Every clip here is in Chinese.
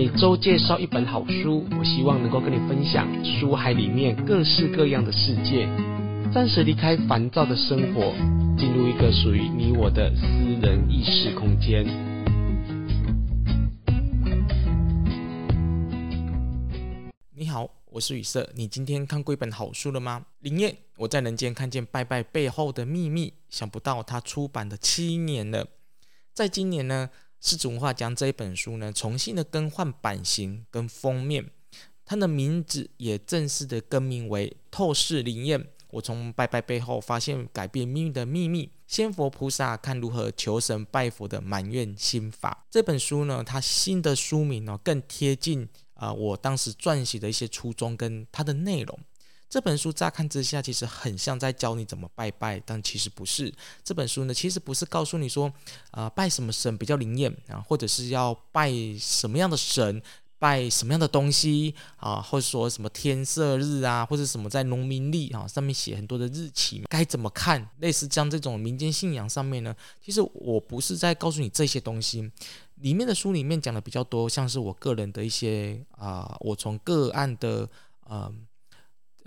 每周介绍一本好书，我希望能够跟你分享书海里面各式各样的世界，暂时离开烦躁的生活，进入一个属于你我的私人意识空间。你好，我是雨色。你今天看过一本好书了吗？林燕，我在人间看见拜拜背后的秘密，想不到它出版的七年了，在今年呢。柿子文化将这一本书呢，重新的更换版型跟封面，它的名字也正式的更名为《透视灵验》。我从拜拜背后发现改变命运的秘密，仙佛菩萨看如何求神拜佛的满愿心法。这本书呢，它新的书名呢，更贴近啊、我当时撰写的一些初衷跟它的内容。这本书乍看之下其实很像在教你怎么拜拜，但其实不是。这本书呢，其实不是告诉你说，啊、拜什么神比较灵验啊，或者是要拜什么样的神，拜什么样的东西啊，或者说什么天色日啊，或者什么在农民历啊上面写很多的日期，该怎么看？类似像这种民间信仰上面呢，其实我不是在告诉你这些东西。里面的书里面讲的比较多，像是我个人的一些啊、我从个案的呃。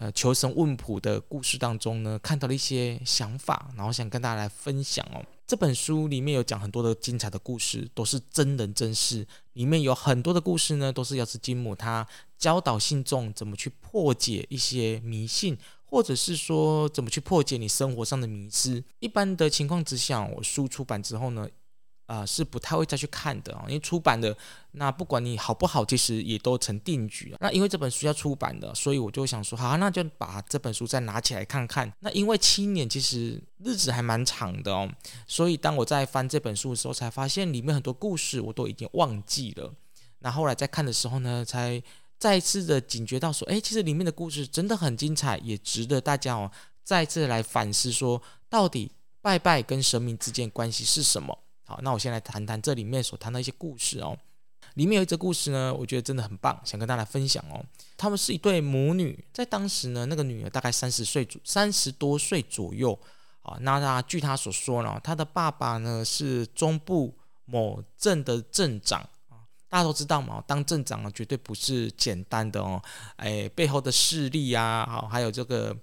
呃，求神问卜的故事当中呢，看到了一些想法，然后想跟大家来分享哦。这本书里面有讲很多的精彩的故事，都是真人真事。里面有很多的故事呢，都是药师金母他教导信众怎么去破解一些迷信，或者是说怎么去破解你生活上的迷思。一般的情况之下，我书出版之后呢。啊、是不太会再去看的啊，因为出版的那不管你好不好，其实也都成定局了。那因为这本书要出版的，所以我就想说，好，那就把这本书再拿起来看看。那因为七年其实日子还蛮长的哦，所以当我在翻这本书的时候，才发现里面很多故事我都已经忘记了。那后来在看的时候呢，才再次的警觉到说，哎，其实里面的故事真的很精彩，也值得大家哦再次来反思说，到底拜拜跟神明之间关系是什么？好，那我先来谈谈这里面所谈的一些故事哦。里面有一则故事呢，我觉得真的很棒，想跟大家分享哦。他们是一对母女，在当时呢，那个女儿大概三十岁左三十多岁左右啊。那她据她所说呢，她的爸爸呢是中部某镇的镇长啊。大家都知道嘛，当镇长啊绝对不是简单的哦，哎，背后的势力啊，好，还有这个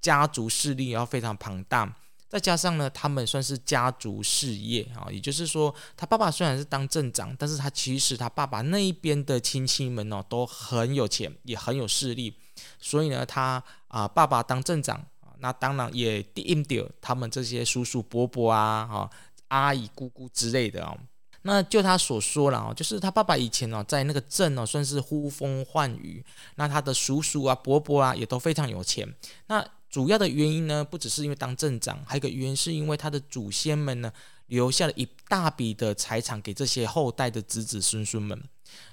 家族势力要非常庞大。再加上呢，他们算是家族事业啊，也就是说，他爸爸虽然是当镇长，但是他其实他爸爸那一边的亲戚们哦都很有钱，也很有势力，所以呢，他啊爸爸当镇长，那当然也顶掉他们这些叔叔伯伯啊、哈阿姨姑姑之类的哦。那就他所说了哦，就是他爸爸以前哦在那个镇哦算是呼风唤雨，那他的叔叔啊伯伯啊也都非常有钱，那。主要的原因呢，不只是因为当镇长，还有一个原因是因为他的祖先们呢留下了一大笔的财产给这些后代的子子孙孙们。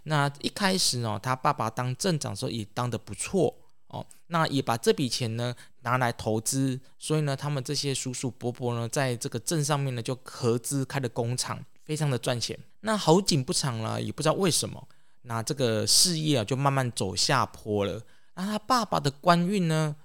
那一开始呢，他爸爸当镇长的时候也当得不错哦，那也把这笔钱呢拿来投资，所以呢，他们这些叔叔伯伯呢，在这个镇上面呢就合资开了工厂，非常的赚钱。那好景不长了，也不知道为什么，那这个事业啊就慢慢走下坡了。那他爸爸的官运呢？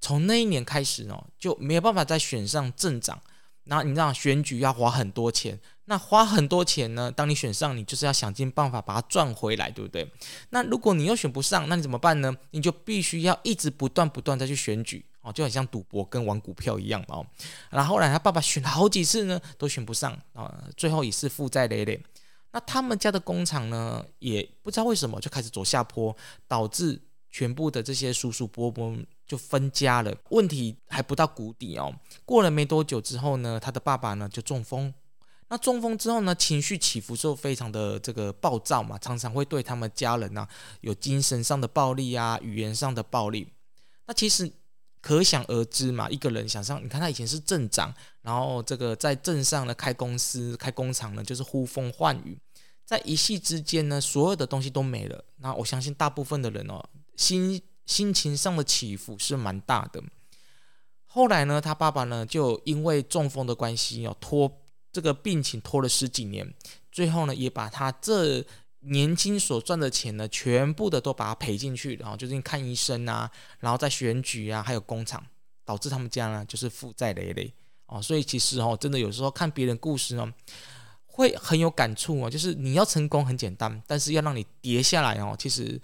从那一年开始呢，就没有办法再选上镇长。然后你知道选举要花很多钱，那花很多钱呢？当你选上，你就是要想尽办法把它赚回来，对不对？那如果你又选不上，那你怎么办呢？你就必须要一直不断不断再去选举哦，就很像赌博跟玩股票一样哦。然后后来他爸爸选了好几次呢，都选不上啊，最后也是负债累累。那他们家的工厂呢，也不知道为什么就开始走下坡，导致全部的这些叔叔伯伯。就分家了，问题还不到谷底哦。过了没多久之后呢，他的爸爸呢就中风。那中风之后呢，情绪起伏就非常的这个暴躁嘛，常常会对他们家人啊有精神上的暴力啊，语言上的暴力。那其实可想而知嘛，一个人想上，你看他以前是镇长，然后这个在镇上呢开公司、开工厂呢，就是呼风唤雨，在一夕之间呢，所有的东西都没了。那我相信大部分的人哦，心。心情上的起伏是蛮大的。后来呢，他爸爸呢就因为中风的关系哦，拖这个病情拖了十几年，最后呢也把他这年轻所赚的钱呢，全部的都把它赔进去，然后就是看医生啊，然后在选举啊，还有工厂，导致他们家呢就是负债累累哦。所以其实哦，真的有时候看别人故事呢，会很有感触哦。就是你要成功很简单，但是要让你跌下来哦，其实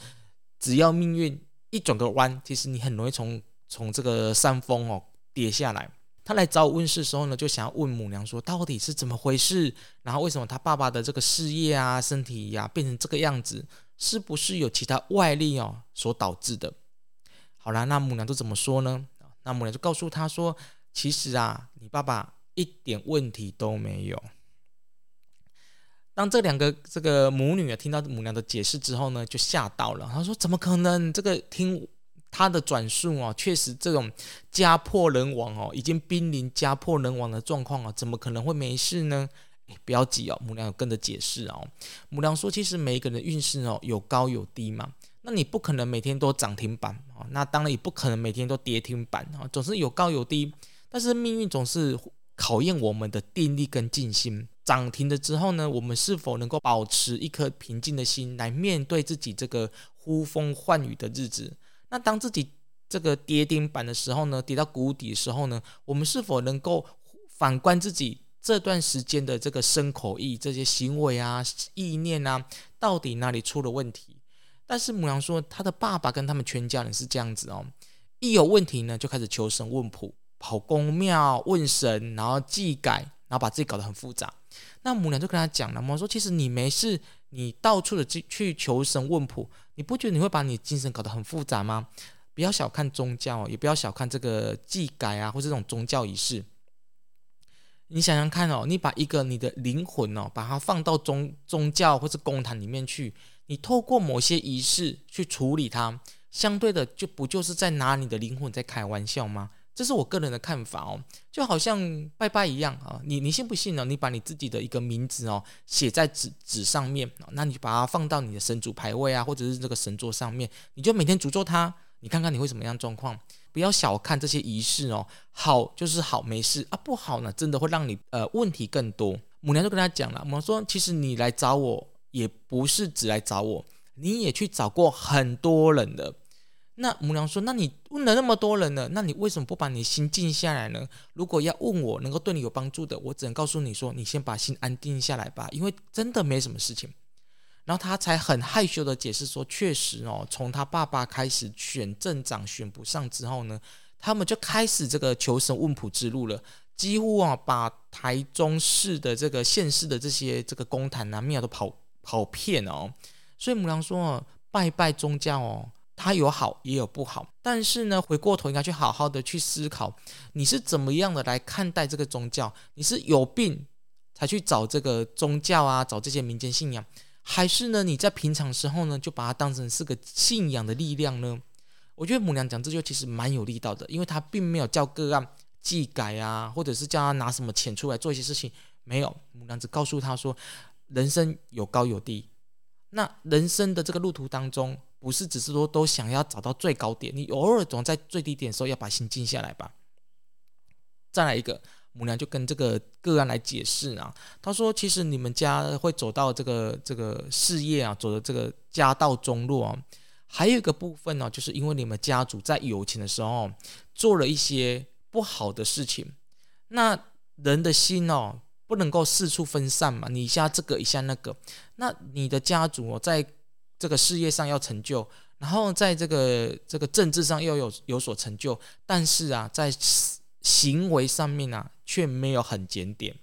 只要命运一转个弯，其实你很容易从从这个山峰哦跌下来。他来找我问事的时候呢，就想要问母娘说，到底是怎么回事？然后为什么他爸爸的这个事业啊、身体呀、变成这个样子？是不是有其他外力哦所导致的？好啦，那母娘都怎么说呢？那母娘就告诉他说，其实啊，你爸爸一点问题都没有。当这两个这个母女啊听到母娘的解释之后呢，就吓到了。他说：“怎么可能？这个听。”他的转述哦，确实这种家破人亡哦，已经濒临家破人亡的状况啊，怎么可能会没事呢？诶，不要急哦，母娘有跟着解释哦。母娘说，其实每一个人的运势哦，有高有低嘛。那你不可能每天都涨停板啊，那当然也不可能每天都跌停板啊，总是有高有低。但是命运总是考验我们的定力跟静心。涨停了之后呢，我们是否能够保持一颗平静的心来面对自己这个呼风唤雨的日子？那当自己这个跌停板的时候呢，跌到谷底的时候呢，我们是否能够反观自己这段时间的这个身口意这些行为啊、意念啊，到底哪里出了问题？但是母羊说，他的爸爸跟他们全家人是这样子哦，一有问题呢，就开始求神问卜，跑宫庙问神，然后祭改，然后把自己搞得很复杂。那母娘就跟他讲了，母娘说，其实你没事。你到处的去去求神问卜，你不觉得你会把你精神搞得很复杂吗？不要小看宗教，也不要小看这个祭改啊，或这种宗教仪式。你想想看哦，你把一个你的灵魂哦，把它放到宗宗教或是公坛里面去，你透过某些仪式去处理它，相对的就不就是在拿你的灵魂在开玩笑吗？这是我个人的看法哦，就好像拜拜一样啊，你你信不信呢？你把你自己的一个名字哦写在纸纸上面，那你把它放到你的神主牌位啊，或者是这个神桌上面，你就每天诅咒它，你看看你会什么样状况？不要小看这些仪式哦，好就是好，没事啊，不好呢，真的会让你呃问题更多。母娘就跟他讲了，母娘说，其实你来找我也不是只来找我，你也去找过很多人的。那母娘说：“那你问了那么多人了，那你为什么不把你心静下来呢？如果要问我能够对你有帮助的，我只能告诉你说，你先把心安定下来吧，因为真的没什么事情。”然后他才很害羞的解释说：“确实哦，从他爸爸开始选镇长选不上之后呢，他们就开始这个求神问卜之路了，几乎啊把台中市的这个县市的这些这个公坛啊庙都跑跑遍哦。所以母娘说，拜拜宗教哦。”它有好也有不好，但是呢，回过头应该去好好的去思考，你是怎么样的来看待这个宗教？你是有病才去找这个宗教啊，找这些民间信仰，还是呢，你在平常时候呢，就把它当成是个信仰的力量呢？我觉得母娘讲这句其实蛮有力道的，因为她并没有叫个案祭改啊，或者是叫他拿什么钱出来做一些事情，没有，母娘只告诉他说，人生有高有低，那人生的这个路途当中。不是只是说都想要找到最高点，你偶尔总在最低点的时候要把心静下来吧。再来一个，母娘就跟这个个案来解释啊，她说其实你们家会走到这个这个事业啊，走的这个家道中落啊，还有一个部分呢，就是因为你们家族在有钱的时候做了一些不好的事情，那人的心哦不能够四处分散嘛，你一下这个一下那个，那你的家族在。这个事业上要成就，然后在这个这个政治上又有有所成就，但是啊，在行为上面啊，却没有很检点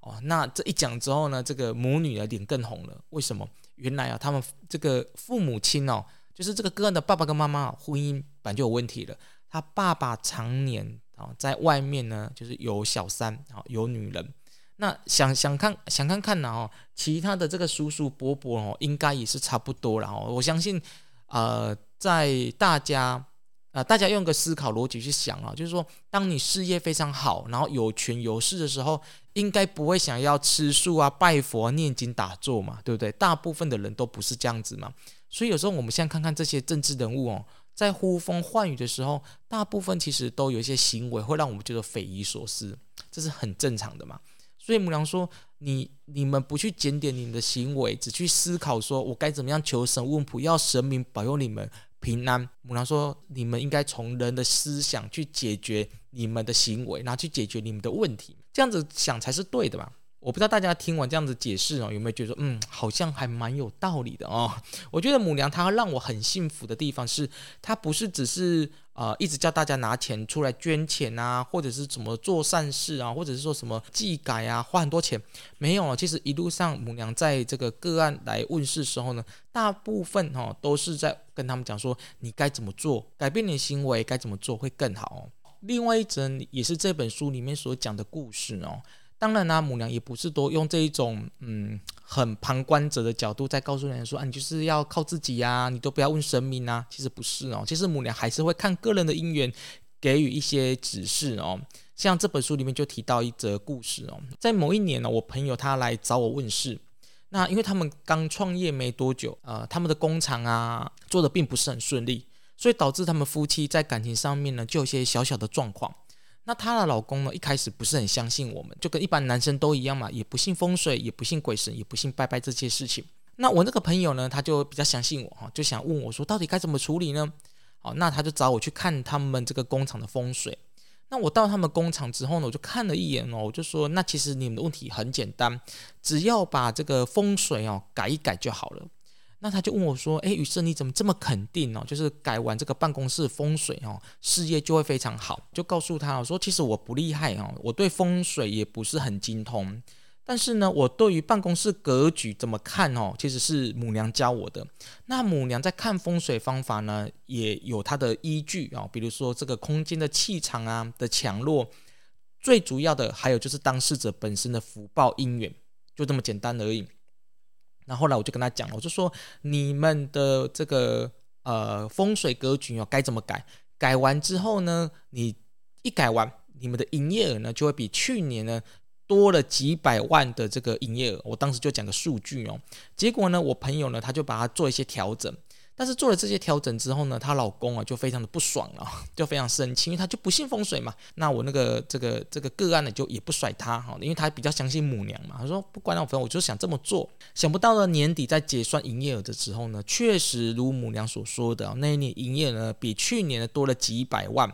哦。那这一讲之后呢，这个母女的脸更红了。为什么？原来啊，他们这个父母亲哦，就是这个个案的爸爸跟妈妈婚姻本就有问题了。他爸爸常年啊在外面呢，就是有小三啊，有女人。那想想看，想看看呢哦，其他的这个叔叔伯伯哦，应该也是差不多了哦。我相信，呃，在大家，呃，大家用个思考逻辑去想啊，就是说，当你事业非常好，然后有权有势的时候，应该不会想要吃素啊、拜佛、念经、打坐嘛，对不对？大部分的人都不是这样子嘛。所以有时候我们现在看看这些政治人物哦，在呼风唤雨的时候，大部分其实都有一些行为会让我们觉得匪夷所思，这是很正常的嘛。所以母娘说：“你你们不去检点你们的行为，只去思考说，我该怎么样求神问卜，要神明保佑你们平安。”母娘说：“你们应该从人的思想去解决你们的行为，然后去解决你们的问题，这样子想才是对的吧？”我不知道大家听完这样子解释哦，有没有觉得，嗯，好像还蛮有道理的哦？我觉得母娘她让我很幸福的地方是，她不是只是呃一直叫大家拿钱出来捐钱啊，或者是怎么做善事啊，或者是说什么技改啊，花很多钱，没有。其实一路上母娘在这个个案来问世时候呢，大部分哈、哦、都是在跟他们讲说，你该怎么做，改变你的行为，该怎么做会更好。另外一则也是这本书里面所讲的故事哦。当然啦、母娘也不是都用这一种嗯很旁观者的角度在告诉人说啊，你就是要靠自己呀、你都不要问神明啊。其实不是哦，其实母娘还是会看个人的因缘，给予一些指示哦。像这本书里面就提到一则故事哦，在某一年呢，我朋友他来找我问事，那因为他们刚创业没多久，呃，他们的工厂啊做的并不是很顺利，所以导致他们夫妻在感情上面呢就有些小小的状况。那她的老公呢，一开始不是很相信我们，就跟一般男生都一样嘛，也不信风水，也不信鬼神，也不信拜拜这些事情。那我那个朋友呢，他就比较相信我哈，就想问我说，到底该怎么处理呢？好，那他就找我去看他们这个工厂的风水。那我到他们工厂之后呢，我就看了一眼哦，我就说，那其实你们的问题很简单，只要把这个风水哦改一改就好了。那他就问我说：“诶，雨生你怎么这么肯定哦？就是改完这个办公室风水哦，事业就会非常好。”就告诉他我说：“其实我不厉害哦，我对风水也不是很精通。但是呢，我对于办公室格局怎么看哦，其实是母娘教我的。那母娘在看风水方法呢，也有它的依据哦，比如说这个空间的气场啊的强弱，最主要的还有就是当事者本身的福报因缘，就这么简单而已。”然后来我就跟他讲，我就说你们的这个呃风水格局哦，该怎么改？改完之后呢，你一改完，你们的营业额呢就会比去年呢多了几百万的这个营业额。我当时就讲个数据哦，结果呢，我朋友呢他就把它做一些调整。但是做了这些调整之后呢，她老公啊就非常的不爽了，就非常生气，因为他就不信风水嘛。那我那个这个这个个案呢，就也不甩他哈，因为他比较相信母娘嘛。他说不管那我，我就想这么做。想不到呢，年底在结算营业额的时候呢，确实如母娘所说的，那一年营业额比去年多了几百万。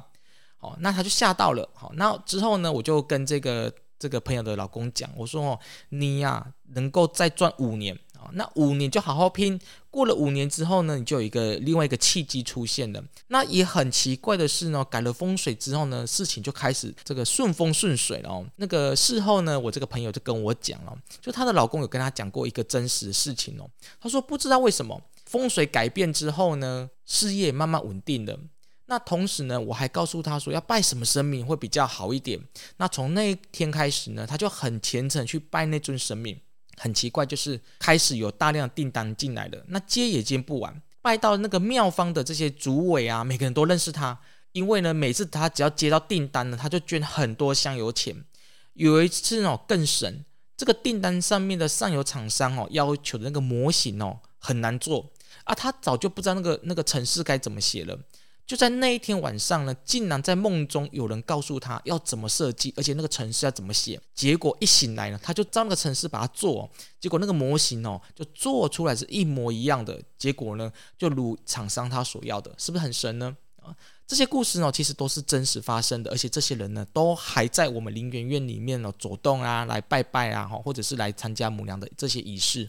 哦，那他就吓到了。好，那之后呢，我就跟这个这个朋友的老公讲，我说哦，你呀、能够再赚五年。那五年就好好拼，过了五年之后呢，你就有一个另外一个契机出现了。那也很奇怪的是呢，改了风水之后呢，事情就开始这个顺风顺水了。那个事后呢，我这个朋友就跟我讲了，就她的老公有跟她讲过一个真实的事情哦。他说不知道为什么风水改变之后呢，事业慢慢稳定了。那同时呢，我还告诉他说要拜什么神明会比较好一点。那从那一天开始呢，他就很虔诚去拜那尊神明。很奇怪，就是开始有大量订单进来了，那接也接不完。拜到那个庙方的这些主委啊，每个人都认识他，因为呢，每次他只要接到订单呢，他就捐很多香油钱。有一次哦，更神，这个订单上面的上游厂商哦，要求的那个模型哦，很难做啊，他早就不知道那个那个程式该怎么写了。就在那一天晚上呢，竟然在梦中有人告诉他要怎么设计，而且那个城市要怎么写。结果一醒来呢，他就照那个城市把它做，结果那个模型哦，就做出来是一模一样的。结果呢，就如厂商他所要的，是不是很神呢？啊，这些故事呢，其实都是真实发生的，而且这些人呢，都还在我们灵园院里面呢走动啊，来拜拜啊，或者是来参加母娘的这些仪式。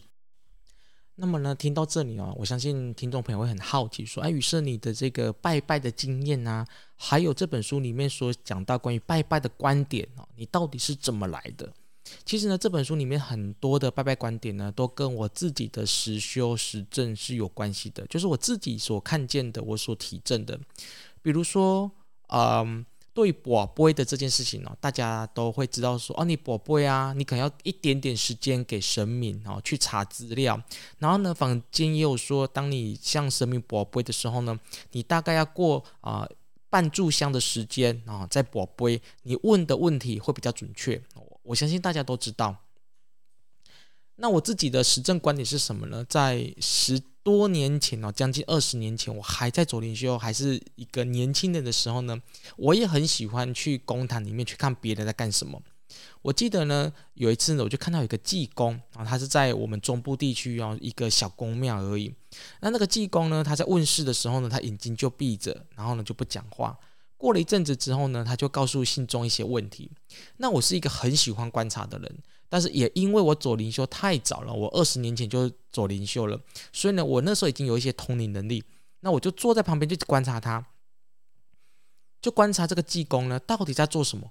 那么呢，听到这里啊，我相信听众朋友会很好奇，说：“哎，宇色你的这个拜拜的经验啊，还有这本书里面所讲到关于拜拜的观点哦，你到底是怎么来的？”其实呢，这本书里面很多的拜拜观点呢，都跟我自己的实修实证是有关系的，就是我自己所看见的，我所体证的，比如说，嗯。对于博杯的这件事情呢，大家都会知道说，哦，你博杯啊，你可能要一点点时间给神明哦，去查资料。然后呢，坊间也有说，当你向神明博杯的时候呢，你大概要过啊、半炷香的时间啊，再博杯，你问的问题会比较准确。我相信大家都知道。那我自己的实证观点是什么呢？在十多年前哦，将近二十年前，我还在左灵修，还是一个年轻人的时候呢，我也很喜欢去公坛里面去看别人在干什么。我记得呢，有一次呢，我就看到一个济公啊，他是在我们中部地区哦，一个小宫庙而已。那那个济公呢，他在问世的时候呢，他眼睛就闭着，然后呢就不讲话。过了一阵子之后呢，他就告诉信众一些问题。那我是一个很喜欢观察的人，但是也因为我走灵修太早了，我二十年前就走灵修了，所以呢，我那时候已经有一些通灵能力。那我就坐在旁边就观察他，就观察这个济公呢到底在做什么。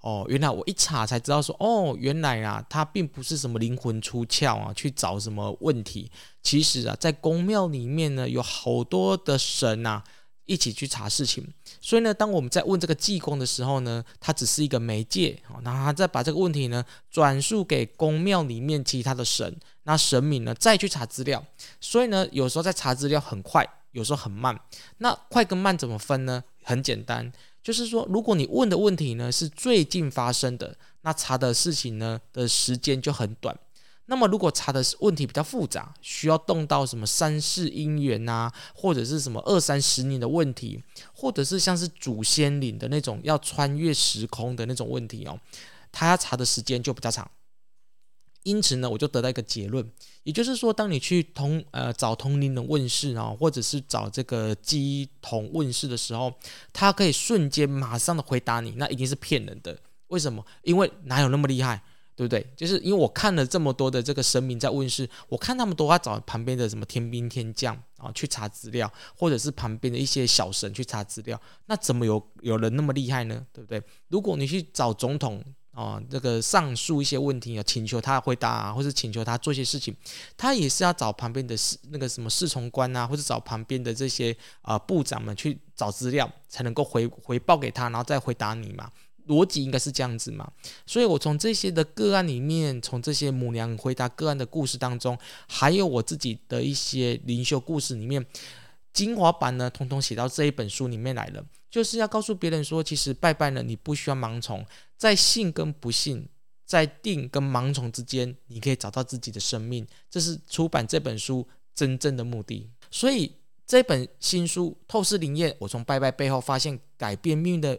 哦，原来我一查才知道说，哦，原来啊，他并不是什么灵魂出窍啊，去找什么问题。其实啊，在宫庙里面呢，有好多的神啊。一起去查事情，所以呢，当我们在问这个济公的时候呢，他只是一个媒介，然后他再把这个问题呢转述给宫庙里面其他的神，那神明呢再去查资料。所以呢，有时候在查资料很快，有时候很慢。那快跟慢怎么分呢？很简单，就是说，如果你问的问题呢是最近发生的，那查的事情呢的时间就很短。那么，如果查的问题比较复杂，需要动到什么三世姻缘呐，或者是什么二三十年的问题，或者是像是祖先灵的那种要穿越时空的那种问题哦，他要查的时间就比较长。因此呢，我就得到一个结论，也就是说，当你去同呃找同龄人问事啊，或者是找这个鸡同问事的时候，他可以瞬间马上的回答你，那一定是骗人的。为什么？因为哪有那么厉害？对不对？就是因为我看了这么多的这个神明在问世，我看他们都要找旁边的什么天兵天将啊去查资料，或者是旁边的一些小神去查资料，那怎么有有人那么厉害呢？对不对？如果你去找总统啊，这个上述一些问题啊，请求他回答啊，或者请求他做些事情，他也是要找旁边的侍那个什么侍从官啊，或者找旁边的这些啊部长们去找资料，才能够回回报给他，然后再回答你嘛。逻辑应该是这样子嘛，所以我从这些的个案里面，从这些母娘回答个案的故事当中，还有我自己的一些灵修故事里面，精华版呢，统统写到这一本书里面来了，就是要告诉别人说，其实拜拜呢，你不需要盲从，在信跟不信，在定跟盲从之间，你可以找到自己的生命，这是出版这本书真正的目的。所以这本新书《透视灵验》，我从拜拜背后发现改变命运的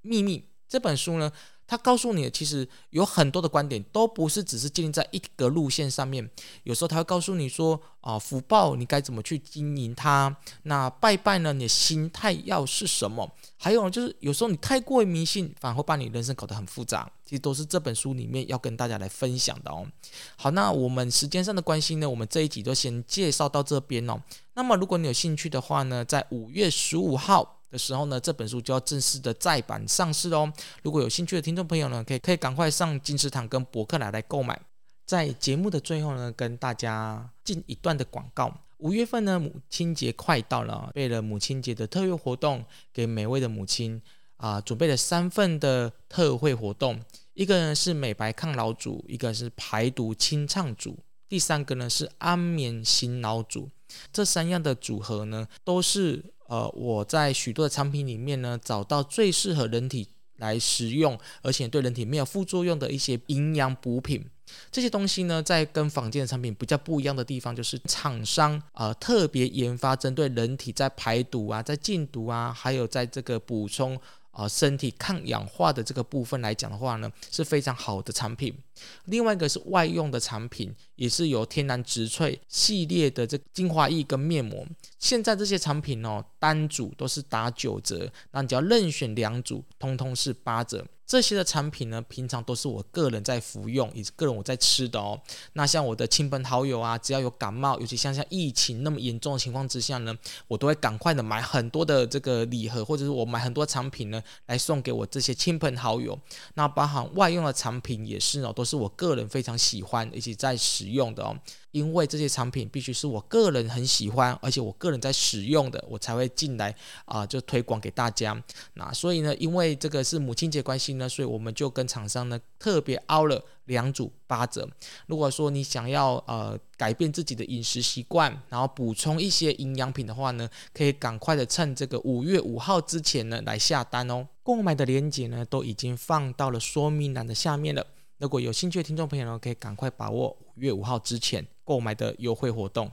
秘密。这本书呢，它告诉你，其实有很多的观点都不是只是建立在一个路线上面。有时候他会告诉你说，啊，福报你该怎么去经营它？那拜拜呢，你的心态要是什么？还有就是有时候你太过于迷信，反而会把你人生搞得很复杂。其实都是这本书里面要跟大家来分享的哦。好，那我们时间上的关系呢，我们这一集就先介绍到这边哦。那么如果你有兴趣的话呢，在五月十五号。的时候呢，这本书就要正式的再版上市哦。如果有兴趣的听众朋友呢，可以可以赶快上金石堂跟博客来来购买。在节目的最后呢，跟大家进一段的广告。五月份呢，母亲节快到了，为了母亲节的特约活动，给每位的母亲啊、准备了三份的特惠活动。一个呢是美白抗老组，一个是排毒清畅组，第三个呢是安眠醒脑组。这三样的组合呢，都是。呃，我在许多的产品里面呢，找到最适合人体来食用，而且对人体没有副作用的一些营养补品。这些东西呢，在跟坊间的产品比较不一样的地方，就是厂商呃特别研发针对人体在排毒啊、在禁毒啊，还有在这个补充。啊，身体抗氧化的这个部分来讲的话呢，是非常好的产品。另外一个是外用的产品，也是有天然植萃系列的这精华液跟面膜。现在这些产品哦，单组都是打九折，那你只要任选两组，通通是八折。这些的产品呢，平常都是我个人在服用，也是个人我在吃的哦。那像我的亲朋好友啊，只要有感冒，尤其像像疫情那么严重的情况之下呢，我都会赶快的买很多的这个礼盒，或者是我买很多产品呢，来送给我这些亲朋好友。那包含外用的产品也是哦，都是我个人非常喜欢，以及在使用的哦。因为这些产品必须是我个人很喜欢，而且我个人在使用的，我才会进来啊、就推广给大家。那所以呢，因为这个是母亲节关系呢，所以我们就跟厂商呢特别凹了两组八折。如果说你想要呃改变自己的饮食习惯，然后补充一些营养品的话呢，可以赶快的趁这个五月五号之前呢来下单哦。购买的链接呢都已经放到了说明栏的下面了。如果有兴趣的听众朋友呢，可以赶快把握五月五号之前购买的优惠活动。